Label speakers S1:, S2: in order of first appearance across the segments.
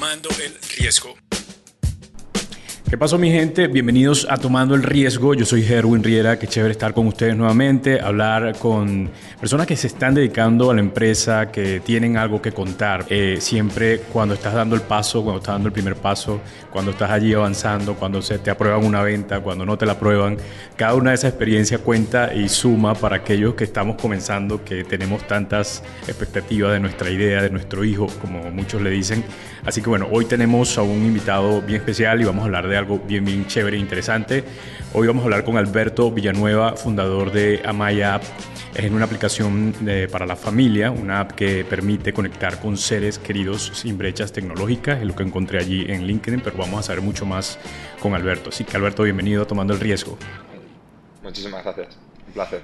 S1: Tomando el Riesgo.
S2: ¿Qué pasó mi gente? Bienvenidos a Tomando el Riesgo. Yo soy Herwin Riera, qué chévere estar con ustedes nuevamente, hablar con personas que se están dedicando a la empresa, que tienen algo que contar. Eh, siempre cuando estás dando el paso, cuando estás dando el primer paso, cuando estás allí avanzando, cuando se te aprueban una venta, cuando no te la aprueban, cada una de esas experiencias cuenta y suma para aquellos que estamos comenzando, que tenemos tantas expectativas de nuestra idea, de nuestro hijo, como muchos le dicen. Así que bueno, hoy tenemos a un invitado bien especial y vamos a hablar de algo bien, bien chévere e interesante. Hoy vamos a hablar con Alberto Villanueva, fundador de Amaya App. Es una aplicación para la familia, una app que permite conectar con seres queridos sin brechas tecnológicas, es lo que encontré allí en LinkedIn, pero vamos a saber mucho más con Alberto. Así que Alberto, bienvenido a Tomando el Riesgo.
S3: Muchísimas gracias, un placer.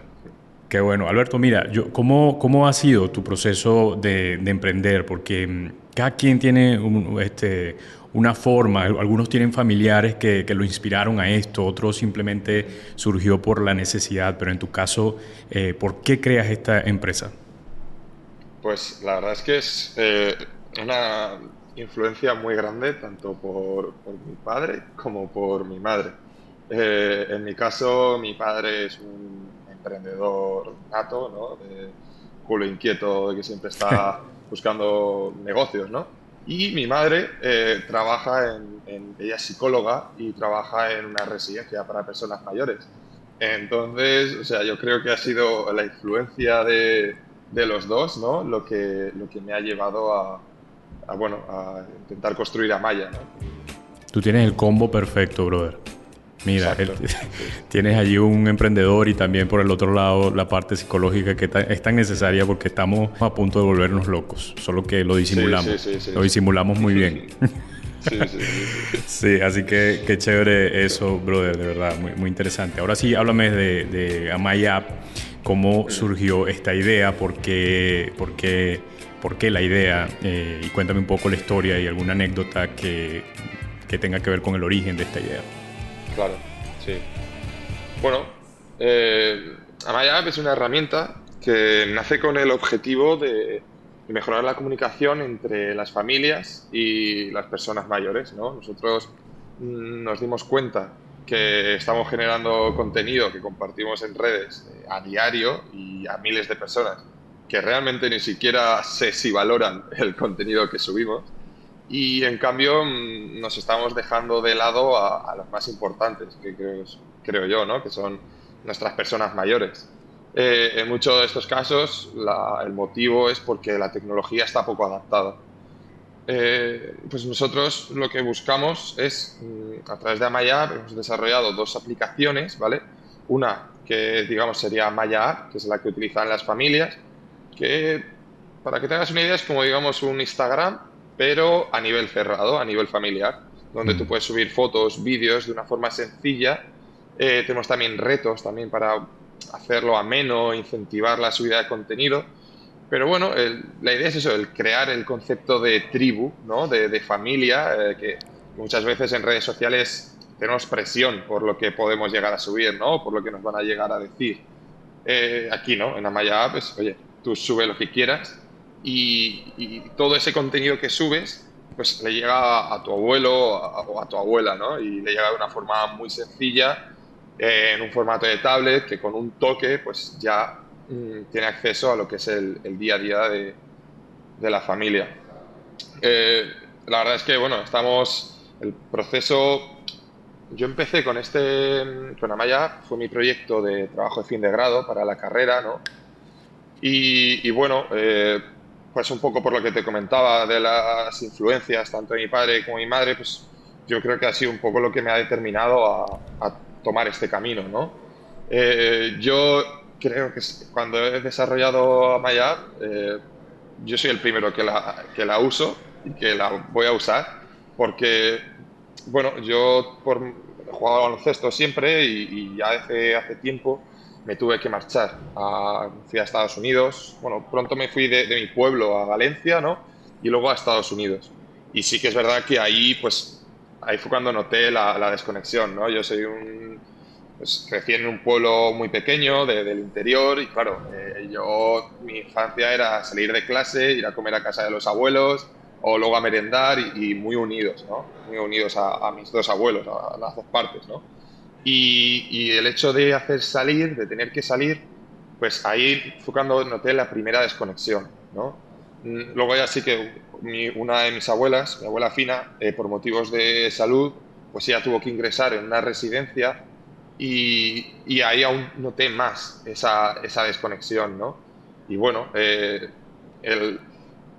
S2: Qué bueno. Alberto, mira, yo, ¿cómo, ¿cómo ha sido tu proceso de, de emprender? Porque mm, cada quien tiene un, este, una forma, algunos tienen familiares que, que, lo inspiraron a esto, otros simplemente surgió por la necesidad, pero en tu caso, eh, ¿por qué creas esta empresa?
S3: Pues la verdad es que es eh, una influencia muy grande tanto por, por, mi padre como por mi madre. Eh, en mi caso, mi padre es un emprendedor nato, ¿no? De culo inquieto, que siempre está buscando negocios, ¿no? Y mi madre eh, trabaja en, en, ella es psicóloga y trabaja en una residencia para personas mayores. Entonces, o sea, yo creo que ha sido la influencia de, de los dos, ¿no? Lo que, lo que me ha llevado a, a bueno, a intentar construir a Maya, ¿no?
S2: Tú tienes el combo perfecto, brother. Mira, el, tienes allí un emprendedor y también por el otro lado la parte psicológica que es tan necesaria porque estamos a punto de volvernos locos, solo que lo disimulamos. Sí, sí, lo disimulamos muy bien. Sí, así que qué chévere eso, brother, de verdad, muy, muy interesante. Ahora sí, háblame de, de Amaya cómo surgió esta idea, por qué, por qué, por qué la idea, eh, y cuéntame un poco la historia y alguna anécdota que, que tenga que ver con el origen de esta idea.
S3: Claro, sí. Bueno, eh, Amaya App es una herramienta que nace con el objetivo de mejorar la comunicación entre las familias y las personas mayores. ¿no? Nosotros mm, nos dimos cuenta que estamos generando contenido que compartimos en redes eh, a diario y a miles de personas que realmente ni siquiera sé si valoran el contenido que subimos y en cambio mm, nos estamos dejando de lado a, a los más importantes, que creo, creo, yo, ¿no? que son nuestras personas mayores. Eh, en muchos de estos casos la, el motivo es porque la tecnología está poco adaptada. Eh, pues nosotros lo que buscamos es, mm, a través de Amaya hemos desarrollado dos aplicaciones, ¿vale? Una que digamos sería Amaya que es la que utilizan las familias, que para que tengas una idea es como digamos un Instagram, pero a nivel cerrado, a nivel familiar, donde tú puedes subir fotos, vídeos de una forma sencilla. Eh, tenemos también retos también para hacerlo ameno, incentivar la subida de contenido. Pero bueno, el, la idea es eso, el crear el concepto de tribu, ¿no? de, de familia, eh, que muchas veces en redes sociales tenemos presión por lo que podemos llegar a subir, ¿no? por lo que nos van a llegar a decir. Eh, aquí, ¿no? En Amaya pues, oye, tú sube lo que quieras y, todo ese contenido que subes pues le llega a tu abuelo o a, tu abuela, ¿no? Y le llega de una forma muy sencilla, eh, en un formato de tablet, que con un toque pues ya mmm, tiene acceso a lo que es el, día a día de, de la familia. Eh, la verdad es que, bueno, estamos, el proceso, yo empecé con este, con Amaya, fue mi proyecto de trabajo de fin de grado para la carrera, ¿no? Y, y bueno, eh, pues un poco por lo que te comentaba de las influencias tanto de mi padre como de mi madre, pues yo creo que ha sido un poco lo que me ha determinado a, a tomar este camino, ¿no? Eh, yo creo que cuando he desarrollado Amaya, eh, yo soy el primero que la, que la uso y que la voy a usar porque, bueno, yo por, he jugado al baloncesto siempre y, y ya hace, hace tiempo me tuve que marchar. A, fui a Estados Unidos. Bueno, pronto me fui de, mi pueblo a Valencia, ¿no? Y luego a Estados Unidos. Y sí que es verdad que ahí, pues, ahí fue cuando noté la, la desconexión, ¿no? Yo soy un... Pues, en un pueblo muy pequeño de, del interior y claro, eh, yo, mi infancia era salir de clase, ir a comer a casa de los abuelos, o luego a merendar y, muy unidos, ¿no? Muy unidos a, mis dos abuelos, a, las dos partes, ¿no? Y, y, el hecho de hacer salir, de tener que salir, pues ahí fue cuando noté la primera desconexión, ¿no? Mm, luego ya sí que una de mis abuelas, mi abuela Fina, eh, por motivos de salud, pues ella tuvo que ingresar en una residencia y, y ahí aún noté más esa, esa desconexión, ¿no? Y bueno, eh, el,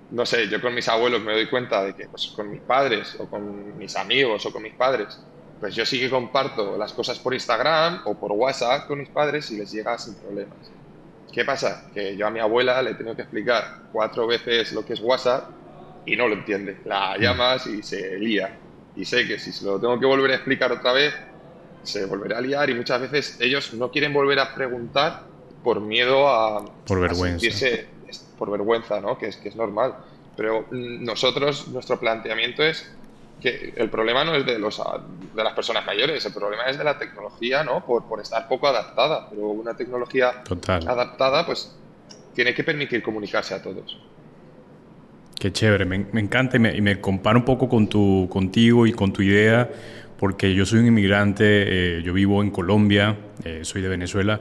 S3: no sé, yo con mis abuelos me doy cuenta de que pues, con mis padres o con mis amigos o con mis padres, pues yo sí que comparto las cosas por Instagram o por WhatsApp con mis padres y les llega sin problemas. ¿Qué pasa? Que yo a mi abuela le he tenido que explicar cuatro veces lo que es WhatsApp y no lo entiende. La llamas y se lía. Y sé que si se lo tengo que volver a explicar otra vez, se volverá a liar y muchas veces ellos no quieren volver a preguntar por miedo a,
S2: por vergüenza.
S3: sentirse por vergüenza, ¿no? Que es, que es normal. Pero nosotros, nuestro planteamiento es que el problema no es de, los, de las personas mayores, el problema es de la tecnología, ¿no? Por, por estar poco adaptada. Pero una tecnología adaptada, pues tiene que permitir comunicarse a todos.
S2: Qué chévere, me, me encanta y me, y me, comparo un poco con tu, contigo y con tu idea, porque yo soy un inmigrante, eh, yo vivo en Colombia, eh, soy de Venezuela,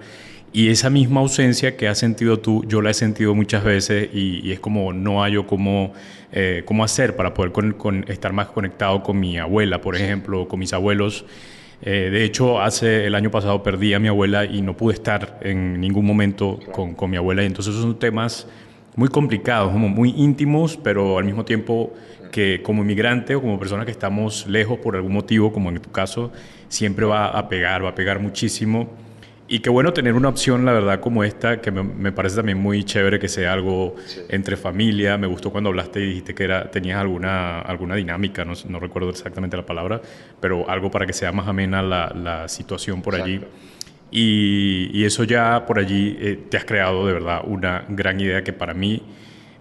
S2: y esa misma ausencia que has sentido tú, yo la he sentido muchas veces y, es como no hallo cómo, eh, cómo hacer para poder estar más conectado con mi abuela, por ejemplo, con mis abuelos. Eh, de hecho, hace el año pasado perdí a mi abuela y no pude estar en ningún momento con, con, mi abuela. Y entonces son temas muy complicados, como muy íntimos, pero al mismo tiempo que como inmigrante o como persona que estamos lejos por algún motivo, como en tu caso, siempre va a pegar, va a pegar muchísimo. Y qué bueno tener una opción, la verdad, como esta, que me, parece también muy chévere que sea algo entre familia. Me gustó cuando hablaste y dijiste que era, tenías alguna, alguna dinámica, no, no recuerdo exactamente la palabra, pero algo para que sea más amena la, la situación por allí. Y, y, eso ya por allí eh, te has creado de verdad una gran idea que para mí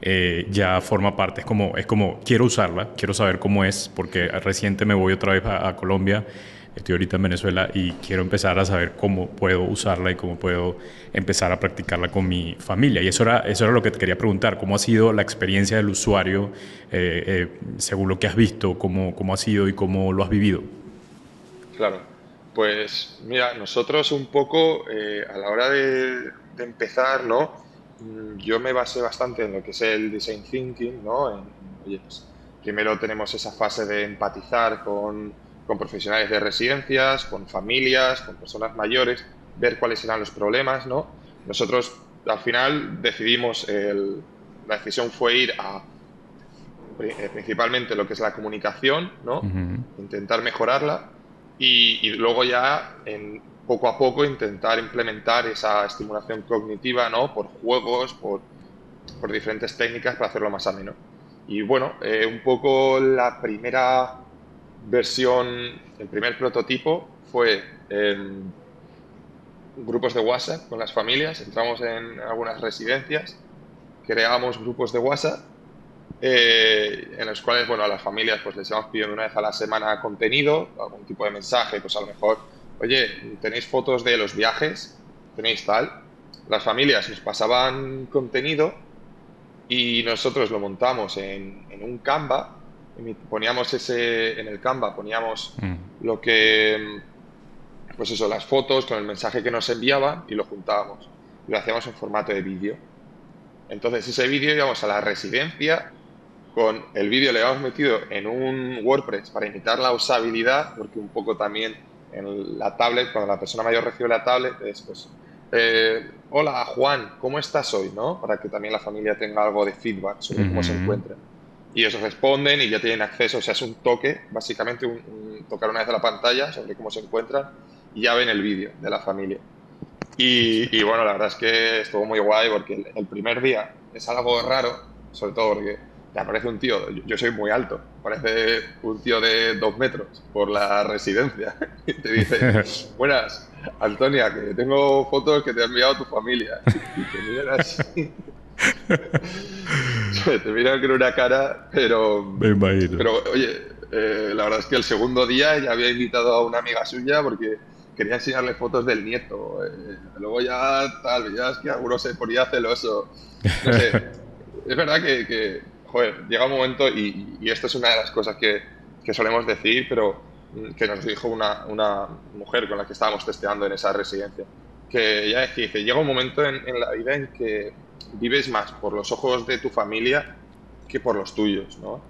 S2: eh, ya forma parte. Es como, es como, quiero usarla, quiero saber cómo es, porque reciente me voy otra vez a, a Colombia Estoy ahorita en Venezuela y quiero empezar a saber cómo puedo usarla y cómo puedo empezar a practicarla con mi familia. Y eso era, eso era lo que te quería preguntar, ¿cómo ha sido la experiencia del usuario eh, eh, según lo que has visto, cómo, cómo ha sido y cómo lo has vivido?
S3: Claro, pues mira, nosotros un poco eh, a la hora de, empezar, ¿no? Mm, yo me basé bastante en lo que es el design thinking, ¿no? oye, pues, primero tenemos esa fase de empatizar con con profesionales de residencias, con familias, con personas mayores, ver cuáles eran los problemas, ¿no? Nosotros al final decidimos, la decisión fue ir a eh, principalmente lo que es la comunicación, ¿no? Intentar mejorarla y, luego ya en, poco a poco intentar implementar esa estimulación cognitiva, ¿no? Por juegos, por, por diferentes técnicas para hacerlo más ameno. Y bueno, eh, un poco la primera versión, el primer prototipo fue en grupos de WhatsApp con las familias. Entramos en algunas residencias, creamos grupos de WhatsApp eh, en los cuales, bueno, a las familias pues les íbamos pidiendo una vez a la semana contenido, algún tipo de mensaje, pues a lo mejor, oye, tenéis fotos de los viajes, tenéis tal. Las familias nos pasaban contenido y nosotros lo montamos en, en un Canva poníamos ese en el Canva, poníamos mm. lo que, pues eso, las fotos con el mensaje que nos enviaban y lo juntábamos. Y lo hacíamos en formato de vídeo. Entonces ese vídeo íbamos a la residencia, con el vídeo le habíamos metido en un WordPress para imitar la usabilidad, porque un poco también en la tablet, cuando la persona mayor recibe la tablet, es pues, eh, hola Juan, ¿cómo estás hoy? ¿no? Para que también la familia tenga algo de feedback sobre cómo se encuentra y ellos responden y ya tienen acceso, o sea, es un toque, básicamente un, tocar una vez a la pantalla sobre cómo se encuentran y ya ven el vídeo de la familia. Y, bueno, la verdad es que estuvo muy guay porque el, primer día es algo raro, sobre todo porque te aparece un tío, yo, soy muy alto, parece un tío de dos metros por la residencia y te dice, buenas, Antonia, que tengo fotos que te ha enviado tu familia. Y te miran así. te miran con una cara, pero. Pero, oye, eh, la verdad es que el segundo día ya había invitado a una amiga suya porque quería enseñarle fotos del nieto. Eh, luego ya tal, ya es que alguno se ponía celoso. No sé. es verdad que, joder, llega un momento, y, y esto es una de las cosas que, que solemos decir, pero mm, que nos dijo una, una, mujer con la que estábamos testeando en esa residencia, que ella decía, que llega un momento en, en, la vida en que vives más por los ojos de tu familia que por los tuyos, ¿no?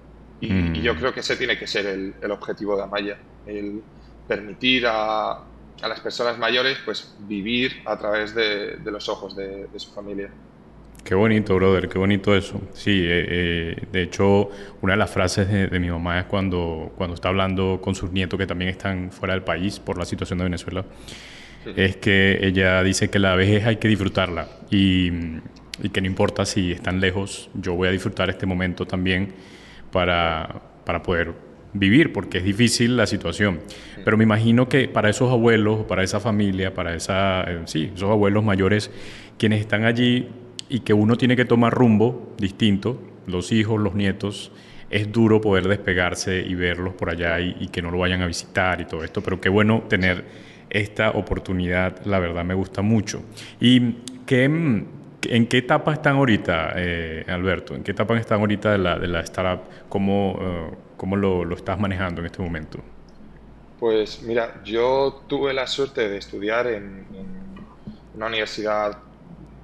S3: Y, mm. y yo creo que ese tiene que ser el, el objetivo de Amaya, el permitir a, a, las personas mayores pues vivir a través de, de los ojos de, de su familia.
S2: Qué bonito, brother, qué bonito eso. Sí, eh, eh, de hecho, una de las frases de, de, mi mamá es cuando, cuando está hablando con sus nietos que también están fuera del país por la situación de Venezuela, sí. es que ella dice que la vejez hay que disfrutarla y, y, que no importa si están lejos, yo voy a disfrutar este momento también para, para poder vivir, porque es difícil la situación. Pero me imagino que para esos abuelos, para esa familia, para esa, eh, sí, esos abuelos mayores, quienes están allí y que uno tiene que tomar rumbo distinto, los hijos, los nietos, es duro poder despegarse y verlos por allá y, y, que no lo vayan a visitar y todo esto, pero qué bueno tener esta oportunidad, la verdad me gusta mucho. ¿Y qué, en qué etapa están ahorita, eh, Alberto? ¿En qué etapa están ahorita de la, de la startup? ¿Cómo, uh, cómo lo, lo estás manejando en este momento?
S3: Pues mira, yo tuve la suerte de estudiar en, en una universidad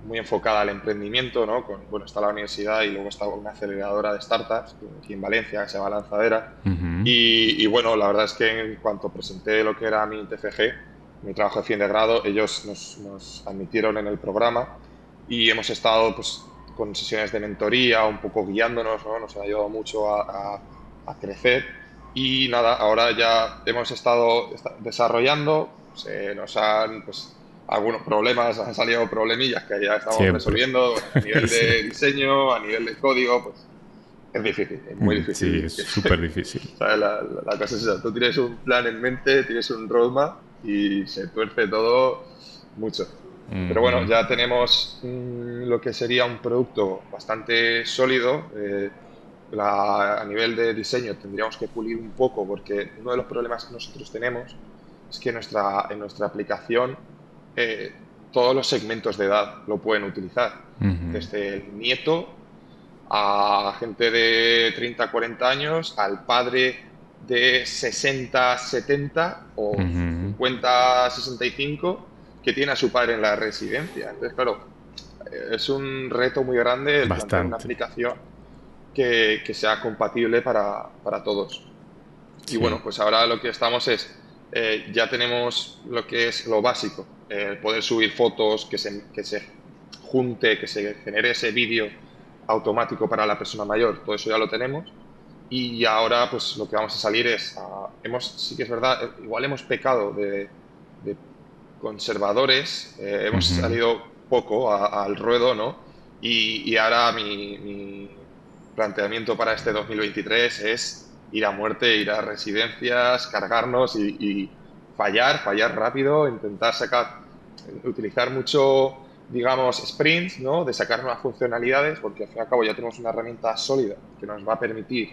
S3: muy enfocada al emprendimiento, ¿no? Con, bueno, está la universidad y luego está una aceleradora de startups aquí en Valencia, que se llama Lanzadera. Uh -huh. y, y, bueno, la verdad es que en cuanto presenté lo que era mi TFG, mi trabajo de fin de grado, ellos nos, nos admitieron en el programa y hemos estado pues, con sesiones de mentoría, un poco guiándonos, ¿no? nos ha ayudado mucho a, a, a, crecer. Y nada, ahora ya hemos estado desarrollando, se nos han pues, algunos problemas, han salido problemillas que ya estamos Siempre. resolviendo a nivel de diseño, a nivel de código, pues es difícil, es muy difícil.
S2: Sí, es súper difícil.
S3: La, la, la, cosa es esa, tú tienes un plan en mente, tienes un roadmap y se tuerce todo mucho. Mm -hmm. Pero bueno, ya tenemos mmm, lo que sería un producto bastante sólido. Eh, la, a nivel de diseño tendríamos que pulir un poco porque uno de los problemas que nosotros tenemos es que nuestra, en nuestra aplicación eh, todos los segmentos de edad lo pueden utilizar. Uh -huh. Desde el nieto a gente de 30, 40 años, al padre de 60, 70 o uh -huh. 50, 65 que tiene a su padre en la residencia. Entonces, claro, es un reto muy grande el plantear una aplicación que, que sea compatible para, para todos. Sí. Y bueno, pues ahora lo que estamos es, eh, ya tenemos lo que es lo básico, eh, poder subir fotos, que se, que se junte, que se genere ese vídeo automático para la persona mayor, todo eso ya lo tenemos. Y ahora pues lo que vamos a salir es, uh, hemos, sí que es verdad, eh, igual hemos pecado de conservadores, eh, hemos uh -huh. salido poco a, al ruedo, ¿no? Y, y ahora mi, mi, planteamiento para este 2023 es ir a muerte, ir a residencias, cargarnos y, y fallar, fallar rápido, intentar sacar, utilizar mucho, digamos, sprints, ¿no? De sacar nuevas funcionalidades, porque al fin y al cabo ya tenemos una herramienta sólida que nos va a permitir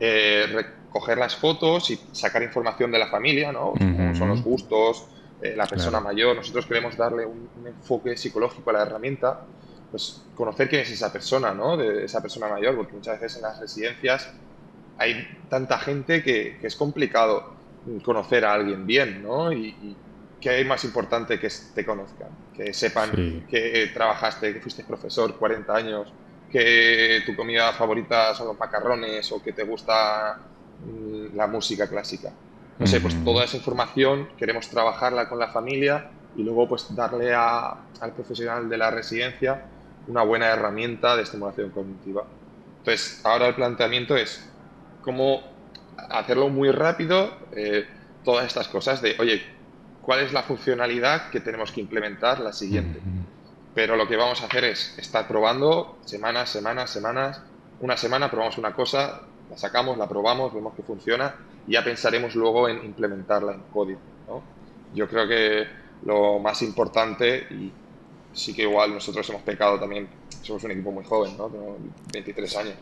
S3: eh, recoger las fotos y sacar información de la familia, ¿no? Uh -huh. Como son los gustos, eh, la persona claro. mayor. Nosotros queremos darle un, un, enfoque psicológico a la herramienta, pues conocer quién es esa persona, ¿no? De esa persona mayor, porque muchas veces en las residencias hay tanta gente que, que es complicado conocer a alguien bien, ¿no? Y, y ¿qué hay más importante que te conozcan? Que sepan sí. que trabajaste, que fuiste profesor 40 años, que tu comida favorita son los macarrones o que te gusta mm, la música clásica. No sé, pues toda esa información queremos trabajarla con la familia y luego pues darle a, al profesional de la residencia una buena herramienta de estimulación cognitiva. Entonces, ahora el planteamiento es cómo hacerlo muy rápido, eh, todas estas cosas de, oye, ¿cuál es la funcionalidad que tenemos que implementar la siguiente? Pero lo que vamos a hacer es estar probando semanas, semanas, semanas. Una semana probamos una cosa, la sacamos, la probamos, vemos que funciona y ya pensaremos luego en implementarla en código. Yo creo que lo más importante, y sí que igual nosotros hemos pecado también, somos un equipo muy joven, ¿no? Tengo 23 años,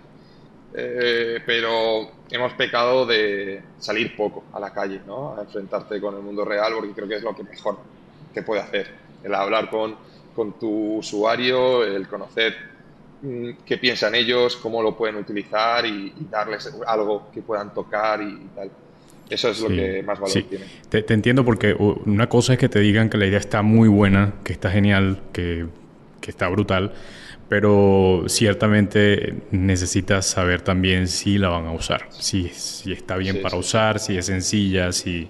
S3: eh, pero hemos pecado de salir poco a la calle, ¿no? A enfrentarte con el mundo real, porque creo que es lo que mejor te puede hacer. El hablar con, con tu usuario, el conocer qué piensan ellos, cómo lo pueden utilizar y, darles algo que puedan tocar y, tal. Eso es lo que más valor tiene.
S2: Te, te, entiendo porque una cosa es que te digan que la idea está muy buena, que está genial, que, que está brutal, pero ciertamente necesitas saber también si la van a usar, si, si está bien para usar, si es sencilla, si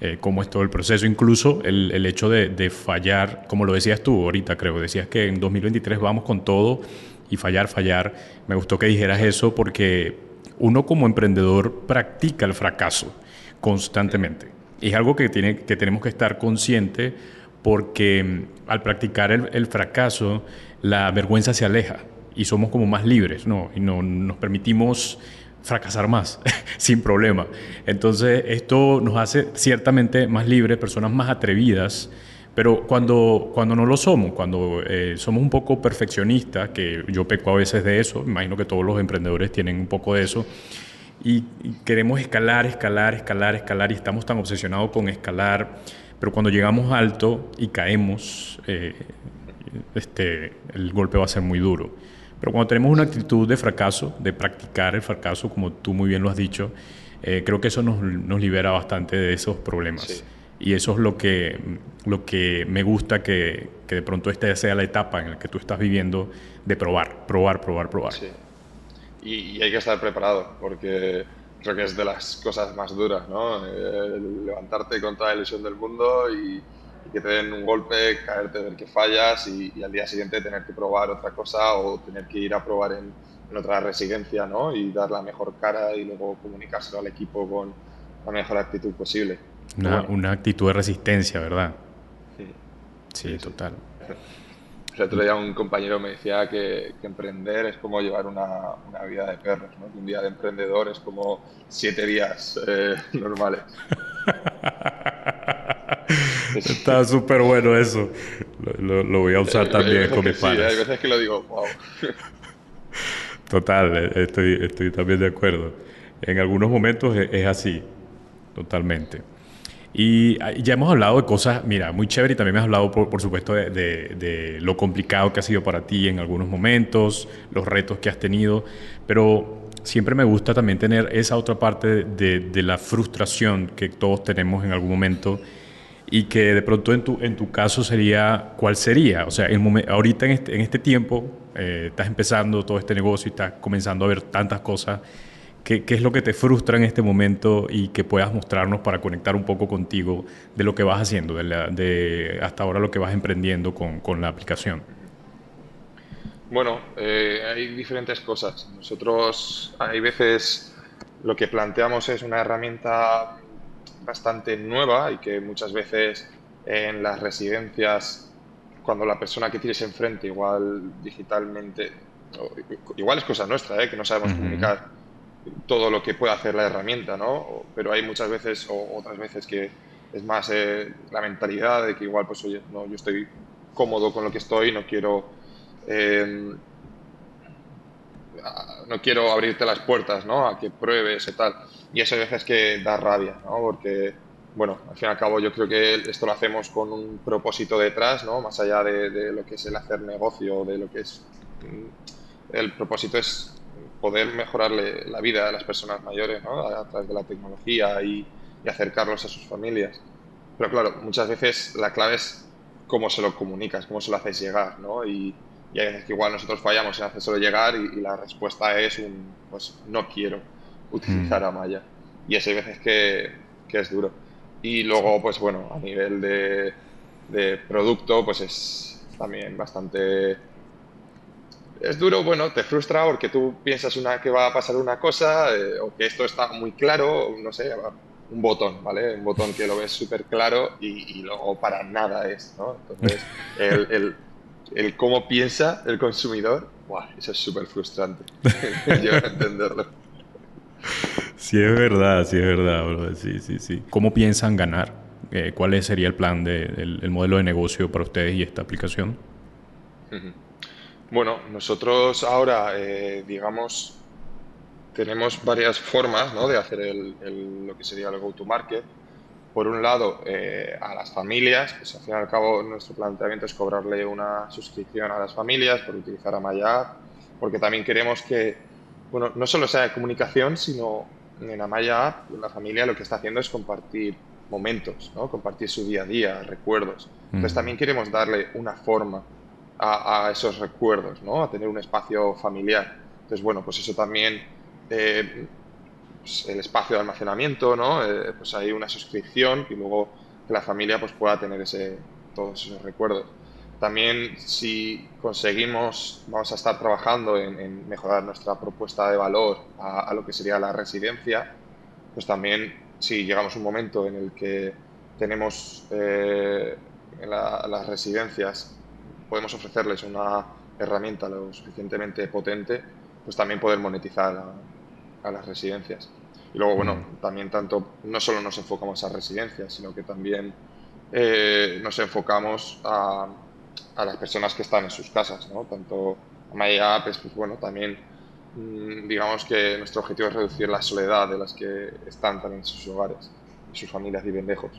S2: eh, cómo es todo el proceso, incluso el, el hecho de, de, fallar, como lo decías tú ahorita creo, decías que en 2023 vamos con todo y fallar, fallar. Me gustó que dijeras eso porque uno como emprendedor practica el fracaso constantemente. Es algo que, que tenemos que estar consciente porque mm, al practicar el, el fracaso, la vergüenza se aleja y somos como más libres, ¿no? Y no, nos permitimos fracasar más, sin problema. Entonces, esto nos hace ciertamente más libres, personas más atrevidas, pero cuando, cuando no lo somos, cuando eh, somos un poco perfeccionistas, que yo peco a veces de eso, imagino que todos los emprendedores tienen un poco de eso, y, queremos escalar, escalar, escalar, escalar, y estamos tan obsesionados con escalar, pero cuando llegamos alto y caemos, eh, este, el golpe va a ser muy duro. Pero cuando tenemos una actitud de fracaso, de practicar el fracaso, como tú muy bien lo has dicho, eh, creo que eso nos, nos, libera bastante de esos problemas. Y eso es lo que, lo que me gusta que, que, de pronto esta sea la etapa en la que tú estás viviendo de probar, probar, probar, probar. Sí.
S3: Y, hay que estar preparado, porque creo que es de las cosas más duras, ¿no? Levantarte contra la ilusión del mundo y, que te den un golpe, caerte, ver que fallas y, al día siguiente tener que probar otra cosa o tener que ir a probar en, otra residencia ¿no? y dar la mejor cara y luego comunicárselo al equipo con la mejor actitud posible.
S2: Una, una actitud de resistencia, ¿verdad? Sí, sí, total.
S3: El otro día un compañero me decía que, emprender es como llevar una, una, vida de perros, ¿no? un día de emprendedor es como siete días eh, normales.
S2: Está súper bueno eso. Lo, voy a usar también con mis padres.
S3: Sí, hay veces que lo digo, wow.
S2: Total, eh, estoy, estoy también de acuerdo. En algunos momentos es, así, totalmente. Y ah, ya hemos hablado de cosas, mira, muy chévere y también me has hablado, por, por supuesto, de, de, lo complicado que ha sido para ti en algunos momentos, los retos que has tenido, pero siempre me gusta también tener esa otra parte de, de la frustración que todos tenemos en algún momento y que de pronto en tu, en tu caso sería, ¿cuál sería? O sea, el ahorita en este, en este tiempo eh, estás empezando todo este negocio y estás comenzando a ver tantas cosas. ¿Qué, ¿Qué, es lo que te frustra en este momento y que puedas mostrarnos para conectar un poco contigo de lo que vas haciendo, de, de hasta ahora lo que vas emprendiendo con, con la aplicación?
S3: Bueno, eh, hay diferentes cosas. Nosotros hay veces lo que planteamos es una herramienta bastante nueva y que muchas veces en las residencias, cuando la persona que tienes enfrente, igual digitalmente, igual es cosa nuestra, ¿eh? que no sabemos comunicar todo lo que puede hacer la herramienta, ¿no? Pero hay muchas veces o otras veces que es más eh, la mentalidad de que igual, pues oye, no, yo estoy cómodo con lo que estoy, no quiero eh, no quiero abrirte las puertas, ¿no? A que pruebes y tal. Y eso a veces que da rabia, ¿no? Porque, bueno, al fin y al cabo yo creo que esto lo hacemos con un propósito detrás, ¿no? Más allá de, lo que es el hacer negocio, de lo que es... Mm, el propósito es poder mejorarle la vida a las personas mayores, ¿no? A, través de la tecnología y, y acercarlos a sus familias. Pero claro, muchas veces la clave es cómo se lo comunicas, cómo se lo haces llegar, ¿no? Y, y hay veces que igual nosotros fallamos en solo llegar y, la respuesta es un, pues no quiero utilizar mm. a Maya. Y eso hay veces que, que, es duro. Y luego, pues bueno, a nivel de, de producto, pues es también bastante... Es duro, bueno, te frustra porque tú piensas una, que va a pasar una cosa eh, o que esto está muy claro, no sé, un botón, ¿vale? Un botón que lo ves súper claro y, y, luego para nada es, ¿no? Entonces, el, el el cómo piensa el consumidor, eso es súper frustrante. Yo entenderlo.
S2: Sí, es verdad, sí, es verdad, Sí, sí, sí. ¿Cómo piensan ganar? Eh, ¿Cuál sería el plan, de, el, modelo de negocio para ustedes y esta aplicación?
S3: Bueno, nosotros ahora, eh, digamos, tenemos varias formas ¿no? de hacer el, lo que sería el go-to-market por un lado, eh, a las familias, pues al fin y al cabo nuestro planteamiento es cobrarle una suscripción a las familias por utilizar Amaya porque también queremos que, bueno, no solo sea de comunicación, sino en Amaya App, la familia lo que está haciendo es compartir momentos, ¿no? compartir su día a día, recuerdos. Entonces también queremos darle una forma a, esos recuerdos, ¿no? a tener un espacio familiar. Entonces, bueno, pues eso también, eh, pues el espacio de almacenamiento, ¿no? Eh, pues hay una suscripción y luego que la familia pues pueda tener ese, todos esos recuerdos. También si conseguimos, vamos a estar trabajando en, mejorar nuestra propuesta de valor a, lo que sería la residencia, pues también si llegamos a un momento en el que tenemos eh, en las residencias, podemos ofrecerles una herramienta lo suficientemente potente, pues también poder monetizar a, las residencias. Y luego, bueno, mm. también tanto, no solo nos enfocamos a residencias, sino que también eh, nos enfocamos a, a las personas que están en sus casas, ¿no? Tanto Maya pues, pues bueno, también mm, digamos que nuestro objetivo es reducir la soledad de las que están también en sus hogares, y sus familias viven lejos.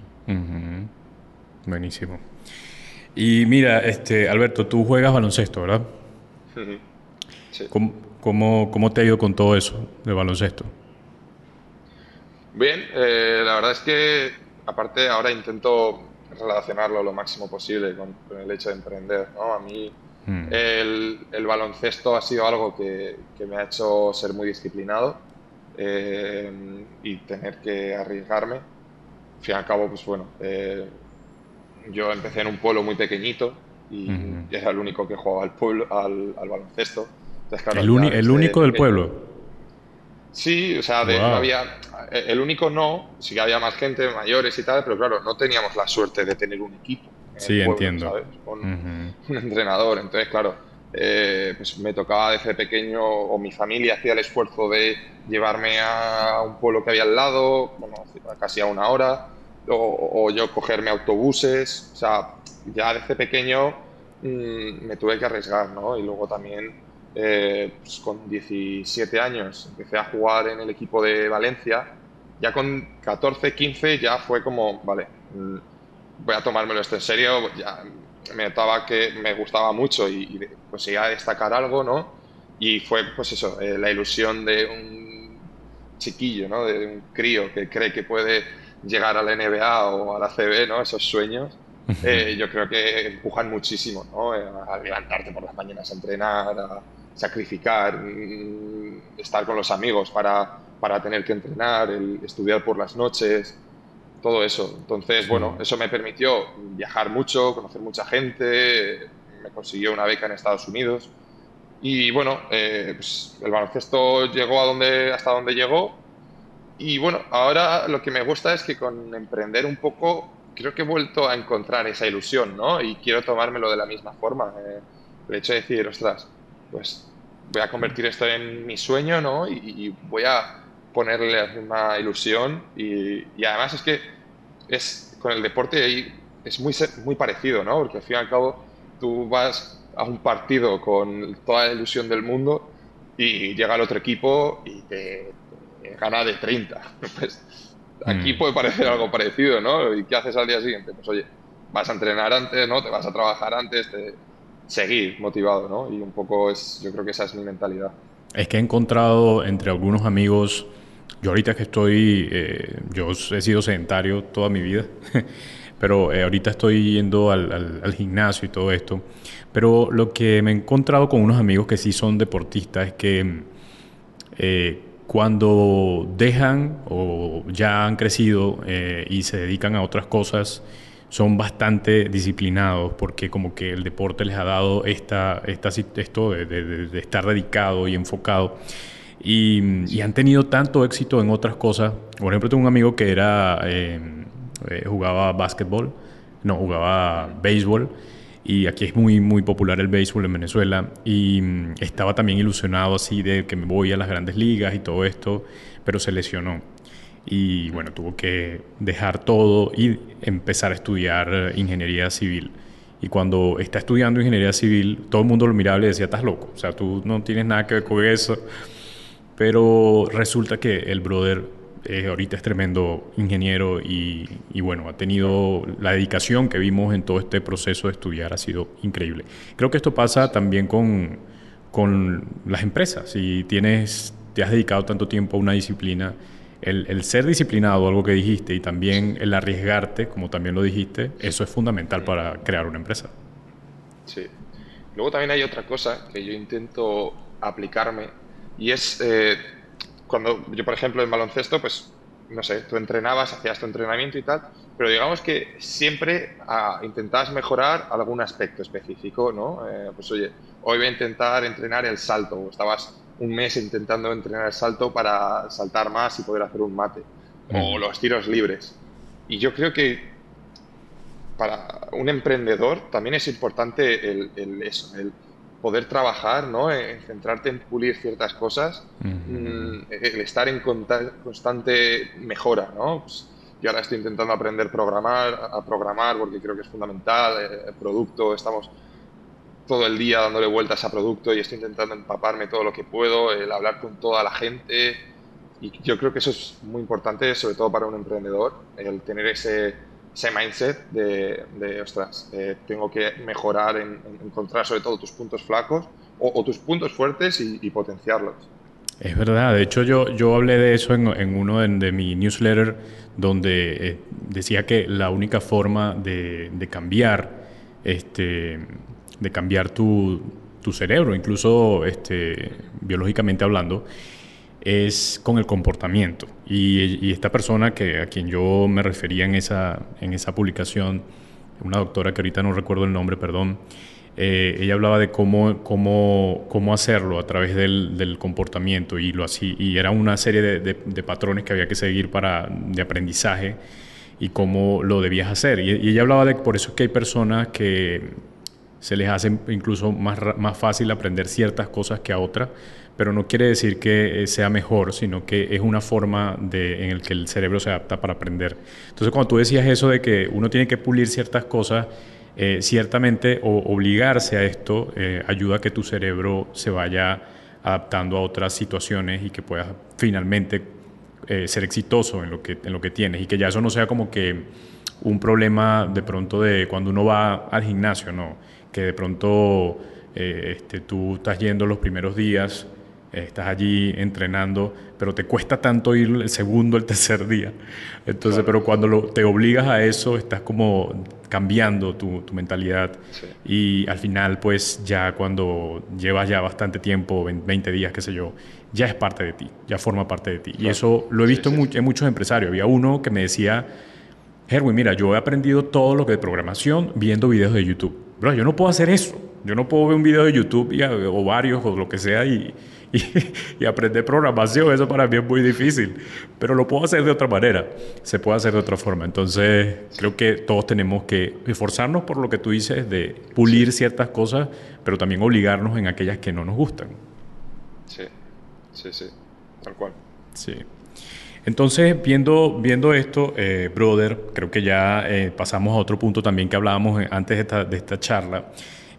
S2: Buenísimo. Y mira, este, Alberto, tú juegas baloncesto, ¿verdad? Sí. ¿Cómo, cómo, te ha ido con todo eso de baloncesto?
S3: Bien, eh, la verdad es que aparte ahora intento relacionarlo lo máximo posible con, el hecho de emprender. ¿no? A mí hmm. el, el, baloncesto ha sido algo que, que, me ha hecho ser muy disciplinado eh, y tener que arriesgarme. Al fin y al cabo, pues bueno, eh, yo empecé en un pueblo muy pequeñito y era el único que jugaba al, pueblo, al, al baloncesto.
S2: ¿El, el único del pueblo?
S3: Sí, o sea, no había, eh, el único no, sí que había más gente, mayores y tal, pero claro, no teníamos la suerte de tener un equipo.
S2: Sí, entiendo. ¿sabes?
S3: Con un entrenador. Entonces, claro, eh, pues me tocaba desde pequeño, o mi familia hacía el esfuerzo de llevarme a un pueblo que había al lado, bueno, casi a una hora, o, yo cogerme autobuses. O sea, ya desde pequeño mm, me tuve que arriesgar, ¿no? Y luego también eh, pues con 17 años empecé a jugar en el equipo de Valencia. Ya con 14, 15 ya fue como, vale, mm, voy a tomármelo esto en serio. Ya me notaba que me gustaba mucho y, pues iba a destacar algo, ¿no? Y fue, pues eso, eh, la ilusión de un chiquillo, ¿no? De un crío que cree que puede llegar a la NBA o a la CB, ¿no? Esos sueños. Eh, yo creo que empujan muchísimo, ¿no? A levantarte por las mañanas a entrenar, a, sacrificar, estar con los amigos para, para tener que entrenar, el estudiar por las noches, todo eso. Entonces, bueno, eso me permitió viajar mucho, conocer mucha gente, me consiguió una beca en Estados Unidos. Y bueno, eh, pues el baloncesto llegó a donde, hasta donde llegó. Y bueno, ahora lo que me gusta es que con emprender un poco, creo que he vuelto a encontrar esa ilusión, ¿no? Y quiero tomármelo de la misma forma. Eh, el hecho de decir, ostras, pues voy a convertir esto en mi sueño, ¿no? Y, voy a ponerle una ilusión y, además es que es con el deporte es muy, muy parecido, ¿no? Porque al fin y al cabo tú vas a un partido con toda la ilusión del mundo y llega el otro equipo y te, gana de 30. Pues aquí mm. puede parecer algo parecido, ¿no? ¿Y qué haces al día siguiente? Pues oye, vas a entrenar antes, ¿no? Te vas a trabajar antes, te, seguir motivado, ¿no? Y un poco es, yo creo que esa es mi mentalidad.
S2: Es que he encontrado entre algunos amigos, yo ahorita que estoy, eh, yo he sido sedentario toda mi vida, pero eh, ahorita estoy yendo al, al, gimnasio y todo esto, pero lo que me he encontrado con unos amigos que sí son deportistas es que eh, cuando dejan o ya han crecido y se dedican a otras cosas, son bastante disciplinados porque como que el deporte les ha dado esta, esta esto de, estar dedicado y enfocado. Y, han tenido tanto éxito en otras cosas. Por ejemplo, tengo un amigo que era eh, eh, jugaba básquetbol, no, jugaba béisbol. Y aquí es muy, muy popular el béisbol en Venezuela. Y mm, estaba también ilusionado así de que me voy a las grandes ligas y todo esto, pero se lesionó y bueno, tuvo que dejar todo y empezar a estudiar ingeniería civil. Y cuando está estudiando ingeniería civil, todo el mundo lo miraba y le decía, estás loco, o sea, tú no tienes nada que ver con eso. Pero resulta que el brother eh, ahorita es tremendo ingeniero y, y, bueno, ha tenido la dedicación que vimos en todo este proceso de estudiar, ha sido increíble. Creo que esto pasa también con, con las empresas. Si tienes, te has dedicado tanto tiempo a una disciplina, el, ser disciplinado, algo que dijiste, y también el arriesgarte, como también lo dijiste, eso es fundamental para crear una empresa.
S3: Sí. Luego también hay otra cosa que yo intento aplicarme y es eh, cuando yo, por ejemplo, en baloncesto, pues, no sé, tú entrenabas, hacías tu entrenamiento y tal, pero digamos que siempre ah, intentabas mejorar algún aspecto específico, ¿no? Eh, pues oye, hoy voy a intentar entrenar el salto, o estabas un mes intentando entrenar el salto para saltar más y poder hacer un mate, o los tiros libres. Y yo creo que para un emprendedor también es importante el, el eso, el poder trabajar, ¿no? En centrarte en pulir ciertas cosas, mm, el estar en constante mejora, ¿no? Pues yo ahora estoy intentando aprender programar, a programar porque creo que es fundamental, eh, el producto, estamos todo el día dándole vueltas a producto y estoy intentando empaparme todo lo que puedo, el hablar con toda la gente y yo creo que eso es muy importante, sobre todo para un emprendedor, el tener ese, ese mindset de, de ostras, eh, tengo que mejorar en, encontrar sobre todo tus puntos flacos o, tus puntos fuertes y, potenciarlos.
S2: Es verdad, de hecho yo, yo hablé de eso en, en uno de, de, mi newsletter donde eh, decía que la única forma de, de cambiar, este, de cambiar tu, tu cerebro, incluso este, biológicamente hablando, es con el comportamiento. Y, esta persona que, a quien yo me refería en esa, en esa publicación, una doctora que ahorita no recuerdo el nombre, perdón, eh, ella hablaba de cómo, cómo, cómo hacerlo a través del, comportamiento y, lo así, y era una serie de, patrones que había que seguir para, de aprendizaje y cómo lo debías hacer. Y, ella hablaba de por eso es que hay personas que se les hace incluso más, más fácil aprender ciertas cosas que a otras, pero no quiere decir que eh, sea mejor, sino que es una forma de, en el que el cerebro se adapta para aprender. Entonces, cuando tú decías eso de que uno tiene que pulir ciertas cosas, eh, ciertamente o obligarse a esto eh, ayuda a que tu cerebro se vaya adaptando a otras situaciones y que puedas finalmente ser exitoso en lo, que, en lo que tienes y que ya eso no sea como que un problema de pronto de cuando uno va al gimnasio, no, que de pronto este, tú estás yendo los primeros días estás allí entrenando, pero te cuesta tanto ir el segundo, el tercer día. Entonces, pero cuando lo, te obligas a eso, estás como cambiando tu, tu mentalidad y al final, pues ya cuando llevas ya bastante tiempo, 20 días, qué sé yo, ya es parte de ti, ya forma parte de ti. Y eso lo he visto en muchos empresarios. Había uno que me decía, Herwin, mira, yo he aprendido todo lo que de programación viendo videos de YouTube. Bro, yo no puedo hacer eso. Yo no puedo ver un video de YouTube o varios o lo que sea y y, aprender programación, eso para mí es muy difícil, pero lo puedo hacer de otra manera, se puede hacer de otra forma. Entonces, creo que todos tenemos que esforzarnos por lo que tú dices, de pulir ciertas cosas, pero también obligarnos en aquellas que no nos gustan.
S3: Sí, sí, sí, tal cual.
S2: Sí. Entonces, viendo, viendo esto, eh, brother, creo que ya eh, pasamos a otro punto también que hablábamos antes de esta, de esta charla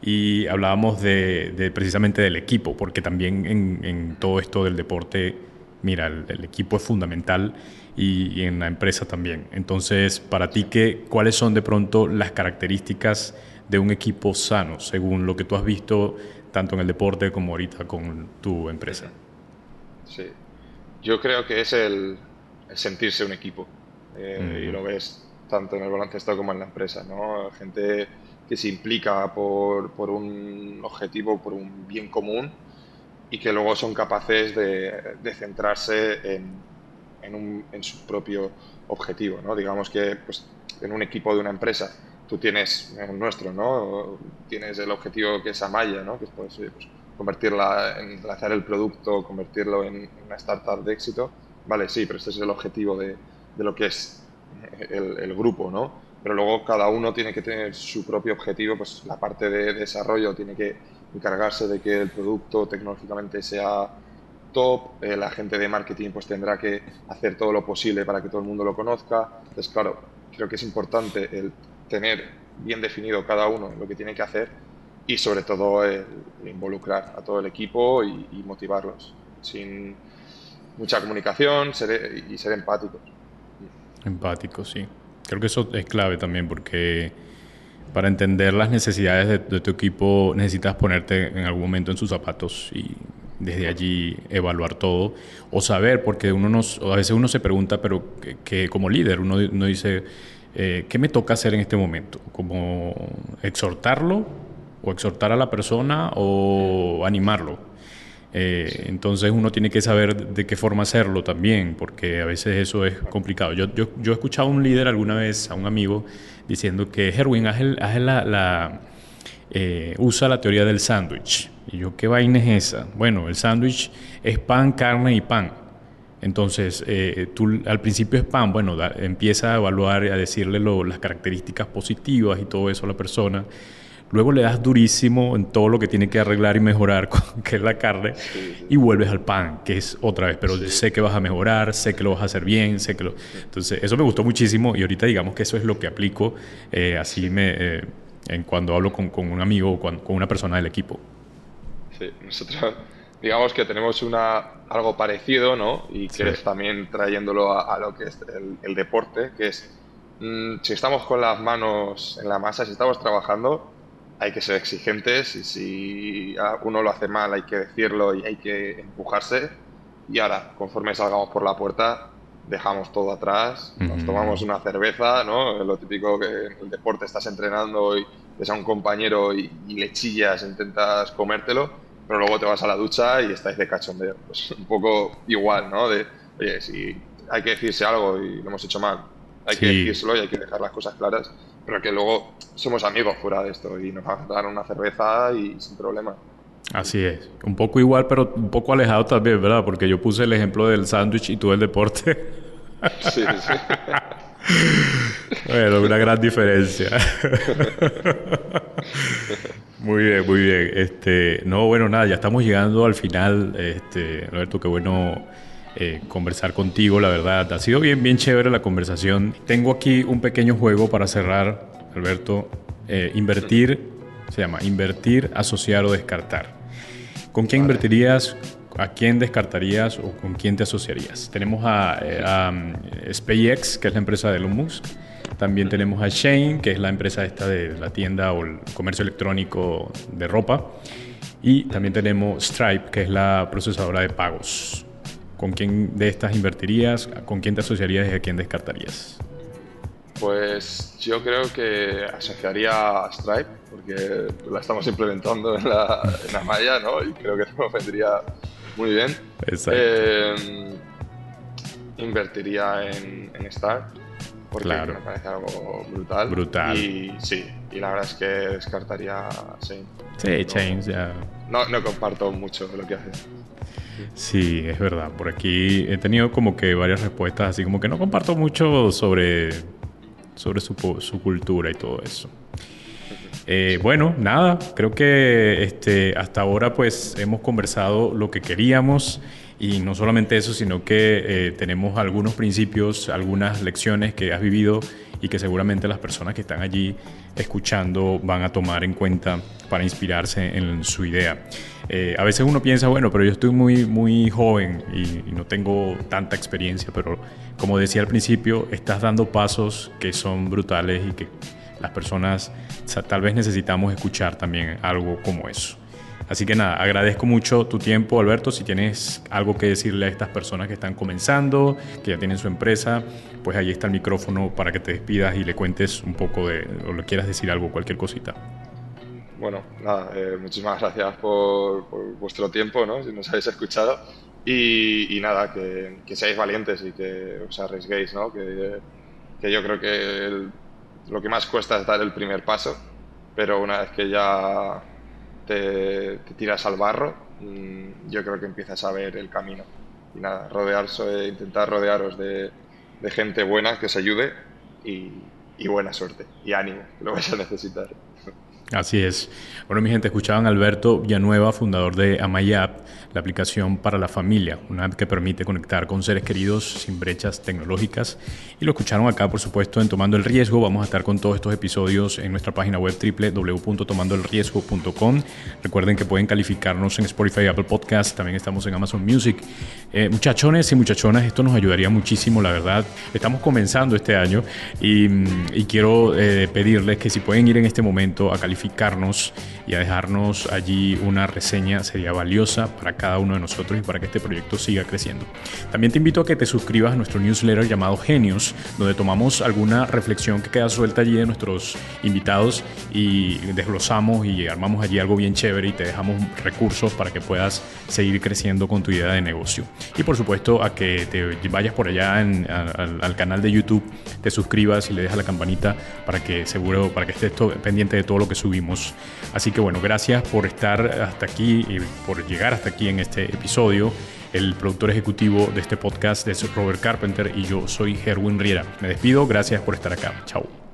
S2: y hablábamos de, precisamente del equipo, porque también en, todo esto del deporte, mira, el, equipo es fundamental y, en la empresa también. Entonces, para ti, ¿qué, ¿cuáles son de pronto las características de un equipo sano, según lo que tú has visto tanto en el deporte como ahorita con tu empresa?
S3: Sí, yo creo que es el, sentirse un equipo, eh, y lo ves tanto en el baloncesto como en la empresa, ¿no? Gente que se implica por, por, un objetivo, por un bien común y que luego son capaces de, de centrarse en, en, un, en, su propio objetivo. ¿no? Digamos que pues, en un equipo de una empresa tú tienes el nuestro, ¿no? tienes el objetivo que es Amaya, ¿no? que es pues, pues, convertirla, enlazar el producto, convertirlo en una startup de éxito. Vale, sí, pero este es el objetivo de, de lo que es el, el grupo, ¿no? Pero luego cada uno tiene que tener su propio objetivo, pues la parte de desarrollo tiene que encargarse de que el producto tecnológicamente sea top, eh, la gente de marketing pues tendrá que hacer todo lo posible para que todo el mundo lo conozca. Entonces, claro, creo que es importante el tener bien definido cada uno lo que tiene que hacer y sobre todo el involucrar a todo el equipo y, motivarlos. Sin mucha comunicación y ser empáticos.
S2: Empáticos, sí. Creo que eso es clave también porque para entender las necesidades de, tu equipo necesitas ponerte en algún momento en sus zapatos y desde allí evaluar todo o saber, porque uno nos, a veces uno se pregunta, pero que, como líder uno, uno dice, eh, ¿qué me toca hacer en este momento? ¿Como exhortarlo o exhortar a la persona o animarlo? Eh, entonces uno tiene que saber de qué forma hacerlo también, porque a veces eso es complicado. Yo, yo, he escuchado a un líder alguna vez, a un amigo, diciendo que Herwin, haz, eh, usa la teoría del sándwich. Y yo, ¿qué vaina es esa? Bueno, el sándwich es pan, carne y pan. Entonces, eh, tú al principio es pan, bueno, empieza a evaluar, a decirle las características positivas y todo eso a la persona. Luego le das durísimo en todo lo que tiene que arreglar y mejorar, que es la carne, y vuelves al pan, que es otra vez, pero sé que vas a mejorar, sé que lo vas a hacer bien, sé que lo... Entonces, eso me gustó muchísimo y ahorita digamos que eso es lo que aplico, eh, así me, eh, en cuando hablo con, con un amigo o con, una persona del equipo.
S3: Sí, nosotros digamos que tenemos una, algo parecido, ¿no? Y que es también trayéndolo a, lo que es el, deporte, que es, mm, si estamos con las manos en la masa, si estamos trabajando, hay que ser exigentes y si uno lo hace mal hay que decirlo y hay que empujarse. Y ahora, conforme salgamos por la puerta, dejamos todo atrás, nos tomamos una cerveza, ¿no? Lo típico que en el deporte estás entrenando y ves a un compañero y, le chillas, intentas comértelo, pero luego te vas a la ducha y estáis de cachondeo. Pues un poco igual, ¿no? De, oye, si hay que decirse algo y lo hemos hecho mal, hay que decírselo y hay que dejar las cosas claras pero que luego somos amigos fuera de esto y nos vamos a dar una cerveza y sin problema.
S2: Así es. Un poco igual, pero un poco alejado también, ¿verdad? Porque yo puse el ejemplo del sándwich y tú el deporte. Sí, sí. bueno, una gran diferencia. muy bien, muy bien. Este, no, bueno, nada, ya estamos llegando al final. Este, Roberto, qué bueno eh, conversar contigo, la verdad. Ha sido bien, bien chévere la conversación. Tengo aquí un pequeño juego para cerrar, Alberto. Eh, invertir, se llama invertir, asociar o descartar. ¿Con quién invertirías? ¿A quién descartarías o con quién te asociarías? Tenemos a, eh, mm, SpaceX, que es la empresa de Elon Musk. También tenemos a Shane, que es la empresa esta de la tienda o el comercio electrónico de ropa. Y también tenemos Stripe, que es la procesadora de pagos. ¿Con quién de estas invertirías? ¿Con quién te asociarías y a quién descartarías?
S3: Pues yo creo que asociaría a Stripe, porque la estamos implementando en la, en malla, ¿no? Y creo que nos vendría muy bien. Exacto. Eh, invertiría en, en Star, porque me parece algo brutal.
S2: Brutal.
S3: Y sí, y la verdad es que descartaría Shane.
S2: Sí, Chains ya.
S3: No, no comparto mucho lo que hace.
S2: Sí, es verdad. Por aquí he tenido como que varias respuestas, así como que no comparto mucho sobre, sobre su, su cultura y todo eso. Eh, bueno, nada, creo que este, hasta ahora pues hemos conversado lo que queríamos y no solamente eso, sino que eh, tenemos algunos principios, algunas lecciones que has vivido y que seguramente las personas que están allí escuchando van a tomar en cuenta para inspirarse en su idea. Eh, a veces uno piensa, bueno, pero yo estoy muy, muy joven y, no tengo tanta experiencia, pero como decía al principio, estás dando pasos que son brutales y que las personas tal vez necesitamos escuchar también algo como eso. Así que nada, agradezco mucho tu tiempo, Alberto. Si tienes algo que decirle a estas personas que están comenzando, que ya tienen su empresa, pues ahí está el micrófono para que te despidas y le cuentes un poco de, o le quieras decir algo, cualquier cosita.
S3: Bueno, nada, eh, muchísimas gracias por, vuestro tiempo, ¿no? Si nos habéis escuchado. Y, nada, que, seáis valientes y que os arriesguéis, ¿no? Que, yo creo que lo que más cuesta es dar el primer paso, pero una vez que ya te, tiras al barro, mm, yo creo que empiezas a ver el camino. Y nada, rodearse, intentar rodearos de, gente buena que os ayude y, y buena suerte y ánimo, que lo vais a necesitar.
S2: Así es. Bueno, mi gente, escuchaban a Alberto Villanueva, fundador de Amayap, la aplicación para la familia, una app que permite conectar con seres queridos sin brechas tecnológicas. Y lo escucharon acá, por supuesto, en Tomando el Riesgo. Vamos a estar con todos estos episodios en nuestra página web www.tomandoelriesgo.com. Recuerden que pueden calificarnos en Spotify y Apple Podcast. También estamos en Amazon Music. Eh, muchachones y muchachonas, esto nos ayudaría muchísimo, la verdad. Estamos comenzando este año y, quiero eh, pedirles que si pueden ir en este momento a calificarnos y a dejarnos allí una reseña, sería valiosa para cada uno de nosotros y para que este proyecto siga creciendo. También te invito a que te suscribas a nuestro newsletter llamado Genios, donde tomamos alguna reflexión que queda suelta allí de nuestros invitados y desglosamos y armamos allí algo bien chévere y te dejamos recursos para que puedas seguir creciendo con tu idea de negocio. Y por supuesto a que te vayas por allá al, canal de YouTube, te suscribas y le dejas la campanita para que seguro, para que estés pendiente de todo lo que Así que bueno, gracias por estar hasta aquí y por llegar hasta aquí en este episodio. El productor ejecutivo de este podcast es Robert Carpenter y yo soy Herwin Riera. Me despido, gracias por estar acá. Chao.